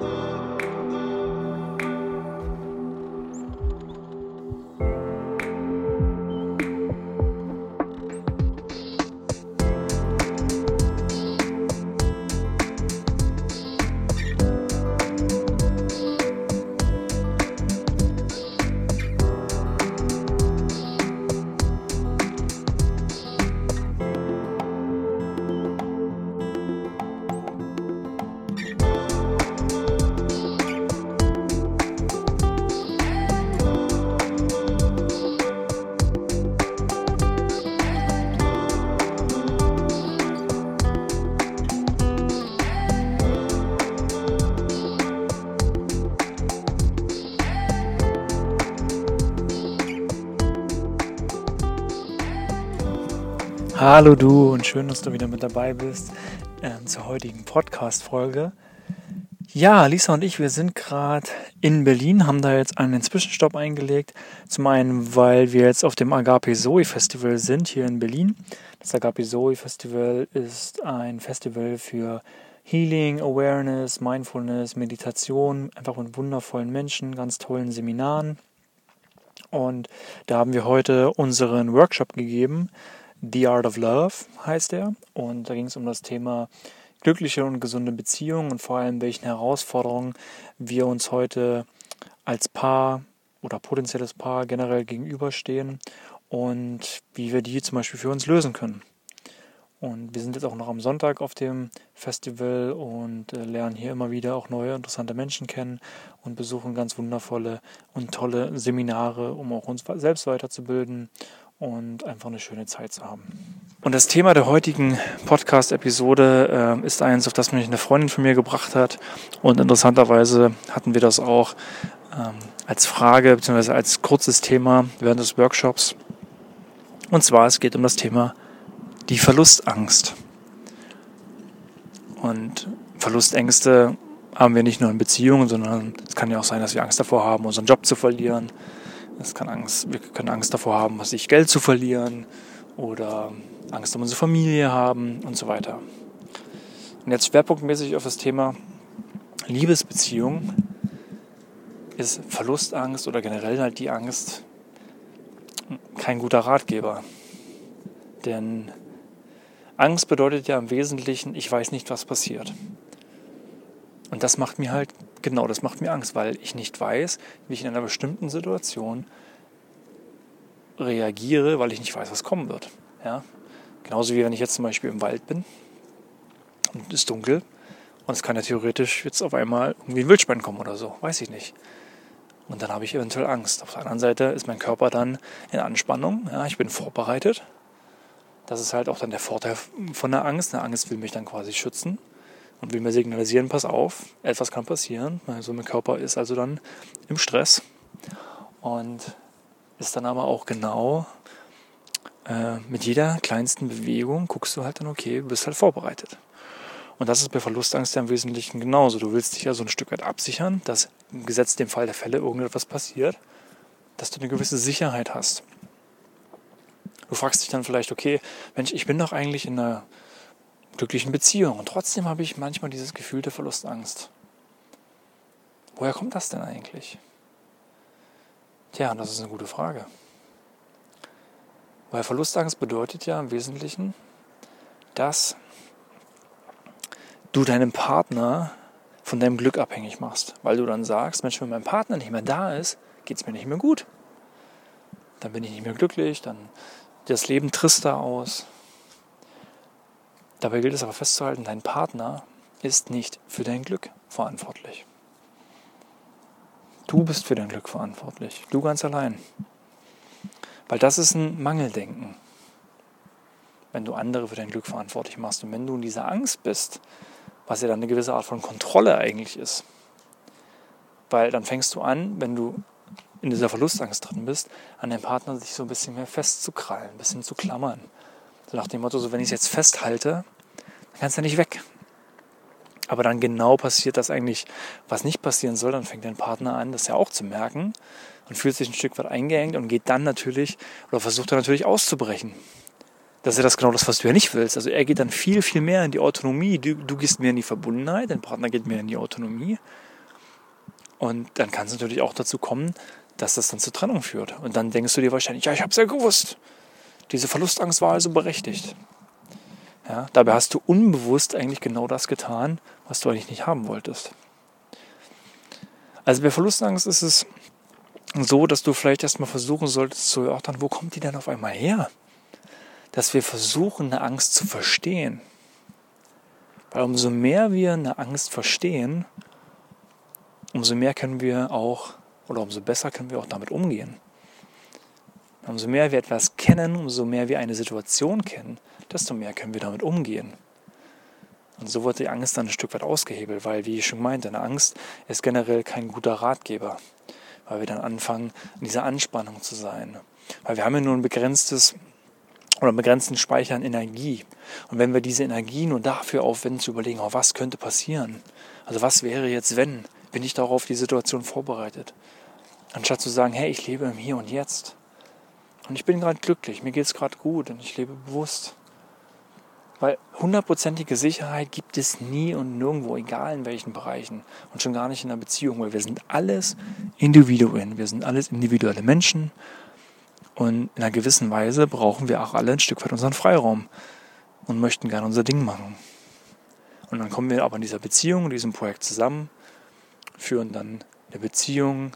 Oh. Hallo du und schön, dass du wieder mit dabei bist äh, zur heutigen Podcast-Folge. Ja, Lisa und ich, wir sind gerade in Berlin, haben da jetzt einen Zwischenstopp eingelegt. Zum einen, weil wir jetzt auf dem Agape Zoe Festival sind hier in Berlin. Das Agape Zoe Festival ist ein Festival für Healing, Awareness, Mindfulness, Meditation, einfach mit wundervollen Menschen, ganz tollen Seminaren. Und da haben wir heute unseren Workshop gegeben The Art of Love heißt er. Und da ging es um das Thema glückliche und gesunde Beziehungen und vor allem welchen Herausforderungen wir uns heute als Paar oder potenzielles Paar generell gegenüberstehen und wie wir die zum Beispiel für uns lösen können. Und wir sind jetzt auch noch am Sonntag auf dem Festival und äh, lernen hier immer wieder auch neue interessante Menschen kennen und besuchen ganz wundervolle und tolle Seminare, um auch uns selbst weiterzubilden und einfach eine schöne Zeit zu haben. Und das Thema der heutigen Podcast-Episode äh, ist eins, auf das mich eine Freundin von mir gebracht hat. Und interessanterweise hatten wir das auch ähm, als Frage bzw. als kurzes Thema während des Workshops. Und zwar, es geht um das Thema die Verlustangst. Und Verlustängste haben wir nicht nur in Beziehungen, sondern es kann ja auch sein, dass wir Angst davor haben, unseren Job zu verlieren, es kann Angst, wir können Angst davor haben, sich Geld zu verlieren oder Angst um unsere Familie haben und so weiter. Und jetzt schwerpunktmäßig auf das Thema Liebesbeziehung ist Verlustangst oder generell halt die Angst kein guter Ratgeber. Denn Angst bedeutet ja im Wesentlichen, ich weiß nicht, was passiert. Und das macht mir halt, genau, das macht mir Angst, weil ich nicht weiß, wie ich in einer bestimmten Situation reagiere, weil ich nicht weiß, was kommen wird. Ja? Genauso wie wenn ich jetzt zum Beispiel im Wald bin und es ist dunkel und es kann ja theoretisch jetzt auf einmal irgendwie ein Wildschwein kommen oder so, weiß ich nicht. Und dann habe ich eventuell Angst. Auf der anderen Seite ist mein Körper dann in Anspannung. Ja, ich bin vorbereitet. Das ist halt auch dann der Vorteil von der Angst. Eine Angst will mich dann quasi schützen und will mir signalisieren, pass auf, etwas kann passieren. Also mein Körper ist also dann im Stress und ist dann aber auch genau äh, mit jeder kleinsten Bewegung guckst du halt dann, okay, du bist halt vorbereitet. Und das ist bei Verlustangst ja im Wesentlichen genauso. Du willst dich ja so ein Stück weit absichern, dass im Gesetz dem Fall der Fälle irgendetwas passiert, dass du eine gewisse Sicherheit hast. Du fragst dich dann vielleicht, okay, Mensch, ich bin doch eigentlich in einer glücklichen Beziehung. Und trotzdem habe ich manchmal dieses Gefühl der Verlustangst. Woher kommt das denn eigentlich? Tja, das ist eine gute Frage. Weil Verlustangst bedeutet ja im Wesentlichen, dass du deinem Partner von deinem Glück abhängig machst. Weil du dann sagst, Mensch, wenn mein Partner nicht mehr da ist, geht es mir nicht mehr gut. Dann bin ich nicht mehr glücklich, dann sieht das Leben trister aus, Dabei gilt es aber festzuhalten, dein Partner ist nicht für dein Glück verantwortlich. Du bist für dein Glück verantwortlich. Du ganz allein. Weil das ist ein Mangeldenken. Wenn du andere für dein Glück verantwortlich machst und wenn du in dieser Angst bist, was ja dann eine gewisse Art von Kontrolle eigentlich ist. Weil dann fängst du an, wenn du in dieser Verlustangst drin bist, an deinem Partner sich so ein bisschen mehr festzukrallen, ein bisschen zu klammern, so nach dem Motto, so wenn ich es jetzt festhalte, dann kannst du nicht weg. Aber dann genau passiert das eigentlich, was nicht passieren soll. Dann fängt dein Partner an, das ja auch zu merken und fühlt sich ein Stück weit eingeengt und geht dann natürlich oder versucht dann natürlich auszubrechen. das ist ja das genau das, was du ja nicht willst. Also er geht dann viel, viel mehr in die Autonomie. Du, du gehst mehr in die Verbundenheit, dein Partner geht mehr in die Autonomie. Und dann kann es natürlich auch dazu kommen, dass das dann zur Trennung führt. Und dann denkst du dir wahrscheinlich, ja, ich habe es ja gewusst. Diese Verlustangst war also berechtigt. Ja, dabei hast du unbewusst eigentlich genau das getan, was du eigentlich nicht haben wolltest. Also bei Verlustangst ist es so, dass du vielleicht erstmal versuchen solltest zu erörtern, wo kommt die denn auf einmal her? Dass wir versuchen, eine Angst zu verstehen. Weil umso mehr wir eine Angst verstehen, umso mehr können wir auch, oder umso besser können wir auch damit umgehen. Umso mehr wir etwas kennen, umso mehr wir eine Situation kennen, desto mehr können wir damit umgehen. Und so wird die Angst dann ein Stück weit ausgehebelt, weil, wie ich schon meinte, eine Angst ist generell kein guter Ratgeber, weil wir dann anfangen, in dieser Anspannung zu sein. Weil wir haben ja nur ein begrenztes oder einen begrenzten Speicher an Energie. Und wenn wir diese Energie nur dafür aufwenden, zu überlegen, oh, was könnte passieren? Also was wäre jetzt, wenn? Bin ich darauf die Situation vorbereitet? Anstatt zu sagen, hey, ich lebe im Hier und Jetzt. Und ich bin gerade glücklich, mir geht es gerade gut und ich lebe bewusst. Weil hundertprozentige Sicherheit gibt es nie und nirgendwo, egal in welchen Bereichen. Und schon gar nicht in einer Beziehung, weil wir sind alles Individuen. Wir sind alles individuelle Menschen. Und in einer gewissen Weise brauchen wir auch alle ein Stück weit unseren Freiraum und möchten gerne unser Ding machen. Und dann kommen wir aber in dieser Beziehung, in diesem Projekt zusammen, führen dann eine Beziehung,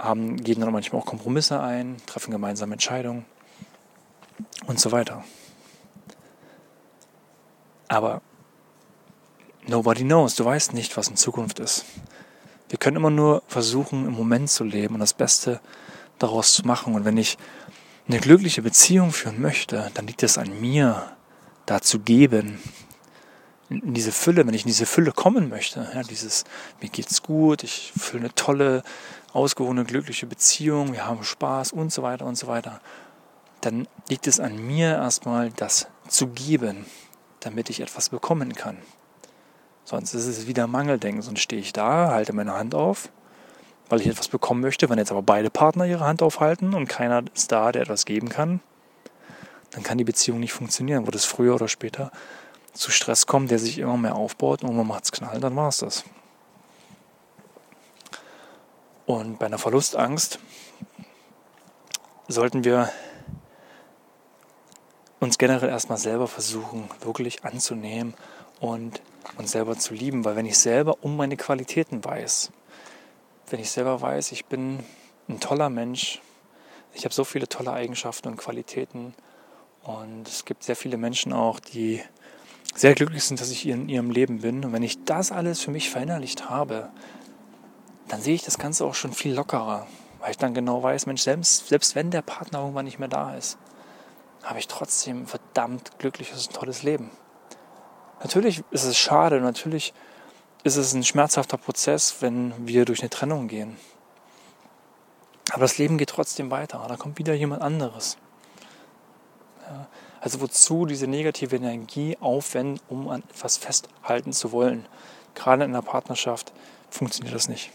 haben, gehen dann manchmal auch Kompromisse ein, treffen gemeinsame Entscheidungen und so weiter. Aber nobody knows. Du weißt nicht, was in Zukunft ist. Wir können immer nur versuchen, im Moment zu leben und das Beste daraus zu machen. Und wenn ich eine glückliche Beziehung führen möchte, dann liegt es an mir, da zu geben. In diese Fülle, wenn ich in diese Fülle kommen möchte, ja, dieses, mir geht's gut, ich fühle eine tolle, ausgewogene, glückliche Beziehung, wir haben Spaß und so weiter und so weiter, dann liegt es an mir erstmal, das zu geben damit ich etwas bekommen kann. Sonst ist es wieder Mangeldenken. Sonst stehe ich da, halte meine Hand auf, weil ich etwas bekommen möchte. Wenn jetzt aber beide Partner ihre Hand aufhalten und keiner ist da, der etwas geben kann, dann kann die Beziehung nicht funktionieren. Wird es früher oder später zu Stress kommen, der sich immer mehr aufbaut und man macht es knallen, dann war es das. Und bei einer Verlustangst sollten wir uns generell erstmal selber versuchen, wirklich anzunehmen und uns selber zu lieben. Weil wenn ich selber um meine Qualitäten weiß, wenn ich selber weiß, ich bin ein toller Mensch, ich habe so viele tolle Eigenschaften und Qualitäten und es gibt sehr viele Menschen auch, die sehr glücklich sind, dass ich in ihrem Leben bin. Und wenn ich das alles für mich verinnerlicht habe, dann sehe ich das Ganze auch schon viel lockerer, weil ich dann genau weiß, Mensch, selbst, selbst wenn der Partner irgendwann nicht mehr da ist, habe ich trotzdem ein verdammt glückliches und tolles Leben. Natürlich ist es schade, natürlich ist es ein schmerzhafter Prozess, wenn wir durch eine Trennung gehen. Aber das Leben geht trotzdem weiter. Da kommt wieder jemand anderes. Ja, also wozu diese negative Energie aufwenden, um an etwas festhalten zu wollen? Gerade in einer Partnerschaft funktioniert das nicht.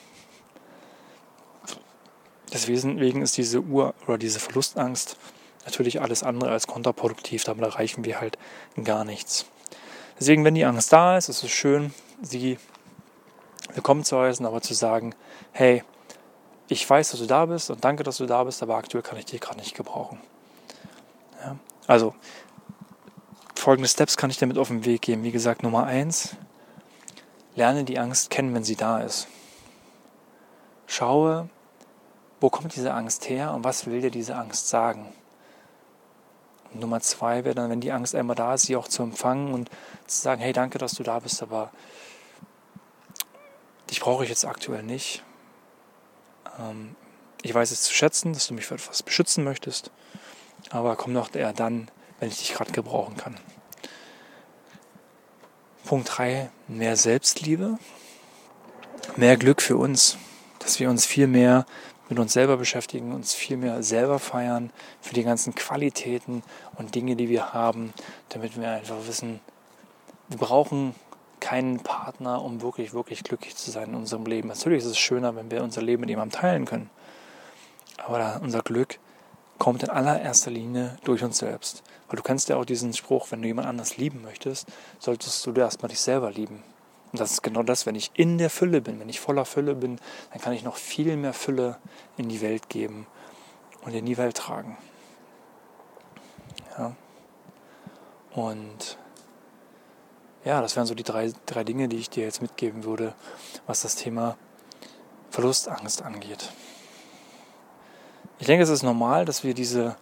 Deswegen ist diese Ur- oder diese Verlustangst natürlich alles andere als kontraproduktiv. Damit erreichen wir halt gar nichts. Deswegen, wenn die Angst da ist, ist es schön, sie willkommen zu heißen, aber zu sagen, hey, ich weiß, dass du da bist und danke, dass du da bist, aber aktuell kann ich dich gerade nicht gebrauchen. Also, folgende Steps kann ich damit auf den Weg geben. Wie gesagt, Nummer eins, lerne die Angst kennen, wenn sie da ist. Schaue, wo kommt diese Angst her und was will dir diese Angst sagen? Nummer zwei wäre dann, wenn die Angst einmal da ist, sie auch zu empfangen und zu sagen, hey, danke, dass du da bist, aber dich brauche ich jetzt aktuell nicht. Ähm, ich weiß es zu schätzen, dass du mich für etwas beschützen möchtest, aber komm doch eher dann, wenn ich dich gerade gebrauchen kann. Punkt 3, mehr Selbstliebe, mehr Glück für uns, dass wir uns viel mehr mit uns selber beschäftigen, uns viel mehr selber feiern für die ganzen Qualitäten und Dinge, die wir haben, damit wir einfach wissen, wir brauchen keinen Partner, um wirklich, wirklich glücklich zu sein in unserem Leben. Natürlich ist es schöner, wenn wir unser Leben mit jemandem teilen können. Aber unser Glück kommt in allererster Linie durch uns selbst. Weil du kennst ja auch diesen Spruch, wenn du jemand anders lieben möchtest, solltest du erstmal dich selber lieben. Und das ist genau das, wenn ich in der Fülle bin, wenn ich voller Fülle bin, dann kann ich noch viel mehr Fülle in die Welt geben und in die Welt tragen. Ja. Und ja, das wären so die drei, drei Dinge, die ich dir jetzt mitgeben würde, was das Thema Verlustangst angeht. Ich denke, es ist normal, dass wir diese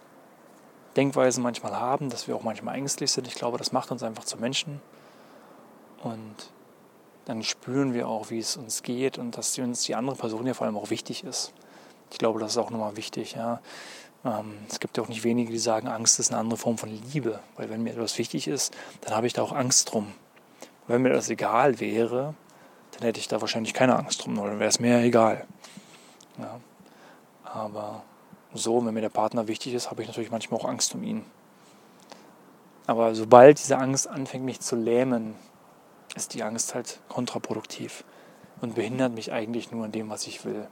Denkweise manchmal haben, dass wir auch manchmal ängstlich sind. Ich glaube, das macht uns einfach zu Menschen. Und dann spüren wir auch, wie es uns geht und dass uns die andere Person ja vor allem auch wichtig ist. Ich glaube, das ist auch nochmal wichtig. Ja. Ähm, es gibt ja auch nicht wenige, die sagen, Angst ist eine andere Form von Liebe. Weil wenn mir etwas wichtig ist, dann habe ich da auch Angst drum. wenn mir das egal wäre, dann hätte ich da wahrscheinlich keine Angst drum, oder dann wäre es mir egal. Ja. Aber so, wenn mir der Partner wichtig ist, habe ich natürlich manchmal auch Angst um ihn. Aber sobald diese Angst anfängt, mich zu lähmen, ist die Angst halt kontraproduktiv und behindert mich eigentlich nur an dem, was ich will.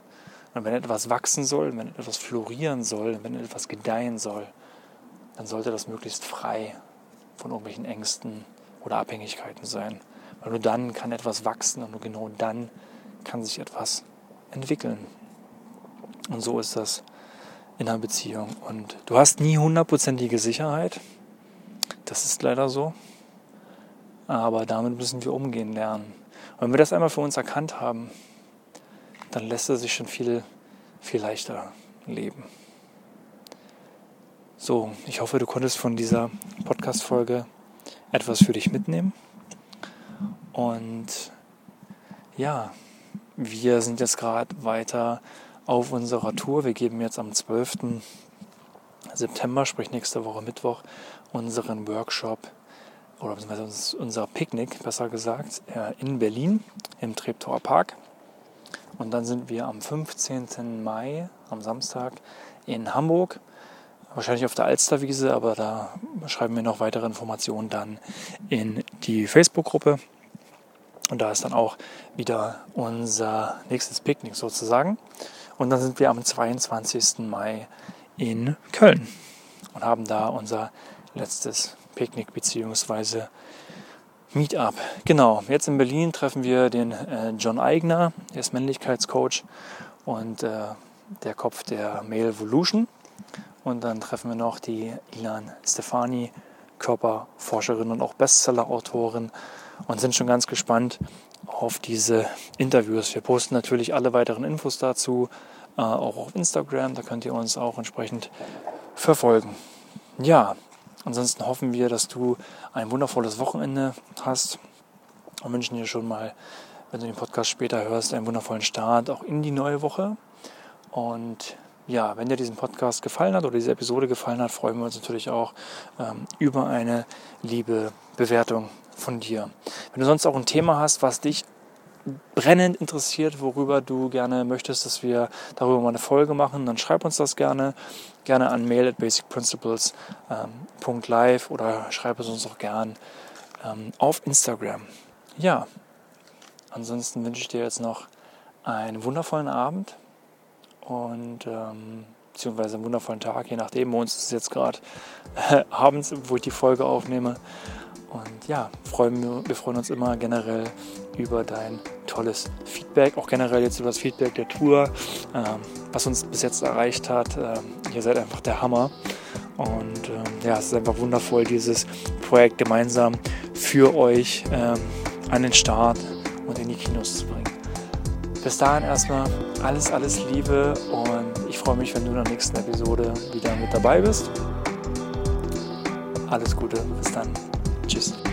Und wenn etwas wachsen soll, wenn etwas florieren soll, wenn etwas gedeihen soll, dann sollte das möglichst frei von irgendwelchen Ängsten oder Abhängigkeiten sein. Weil nur dann kann etwas wachsen und nur genau dann kann sich etwas entwickeln. Und so ist das in einer Beziehung. Und du hast nie hundertprozentige Sicherheit. Das ist leider so. Aber damit müssen wir umgehen lernen. Und wenn wir das einmal für uns erkannt haben, dann lässt es sich schon viel, viel leichter leben. So, ich hoffe, du konntest von dieser Podcast-Folge etwas für dich mitnehmen. Und ja, wir sind jetzt gerade weiter auf unserer Tour. Wir geben jetzt am 12. September, sprich nächste Woche Mittwoch, unseren Workshop oder unser Picknick, besser gesagt, äh, in Berlin im Treptower Park. Und dann sind wir am 15. Mai, am Samstag, in Hamburg. Wahrscheinlich auf der Alsterwiese, aber da schreiben wir noch weitere Informationen dann in die Facebook-Gruppe. Und da ist dann auch wieder unser nächstes Picknick sozusagen. Und dann sind wir am 22. Mai in Köln und haben da unser letztes Picknick bzw. Meetup. Genau, jetzt in Berlin treffen wir den äh, John Eigner, der ist Männlichkeitscoach und äh, der Kopf der Male Evolution. Und dann treffen wir noch die Ilan Stefani, Körperforscherin und auch Bestseller-Autorin und sind schon ganz gespannt auf diese Interviews. Wir posten natürlich alle weiteren Infos dazu, äh, auch auf Instagram, da könnt ihr uns auch entsprechend verfolgen. Ja, ansonsten hoffen wir, dass du ein wundervolles Wochenende hast und wünschen dir schon mal, wenn du den Podcast später hörst, einen wundervollen Start auch in die neue Woche. Und ja, wenn dir diesen Podcast gefallen hat oder diese Episode gefallen hat, freuen wir uns natürlich auch ähm, über eine liebe Bewertung von dir. Wenn du sonst auch ein Thema hast, was dich brennend interessiert, worüber du gerne möchtest, dass wir darüber mal eine Folge machen, dann schreib uns das gerne. Gerne an mail at basicprinciples.live ähm, oder schreib es uns auch gern ähm, auf Instagram. Ja, ansonsten wünsche ich dir jetzt noch einen wundervollen Abend und ähm, beziehungsweise einen wundervollen Tag, je nachdem. Bei uns es jetzt gerade äh, abends, wo ich die Folge aufnehme. Und ja, freuen wir, freuen uns immer generell über dein tolles Feedback, auch generell jetzt über das Feedback der Tour, ähm, was uns bis jetzt erreicht hat. Ähm, ihr seid einfach der Hammer. Und ähm, ja, es ist einfach wundervoll, dieses Projekt gemeinsam für euch ähm, an den Start und in die Kinos zu bringen. Bis dahin erstmal alles, alles Liebe und ich freue mich, wenn du in der nächsten Episode wieder mit dabei bist. Alles Gute, bis dann. just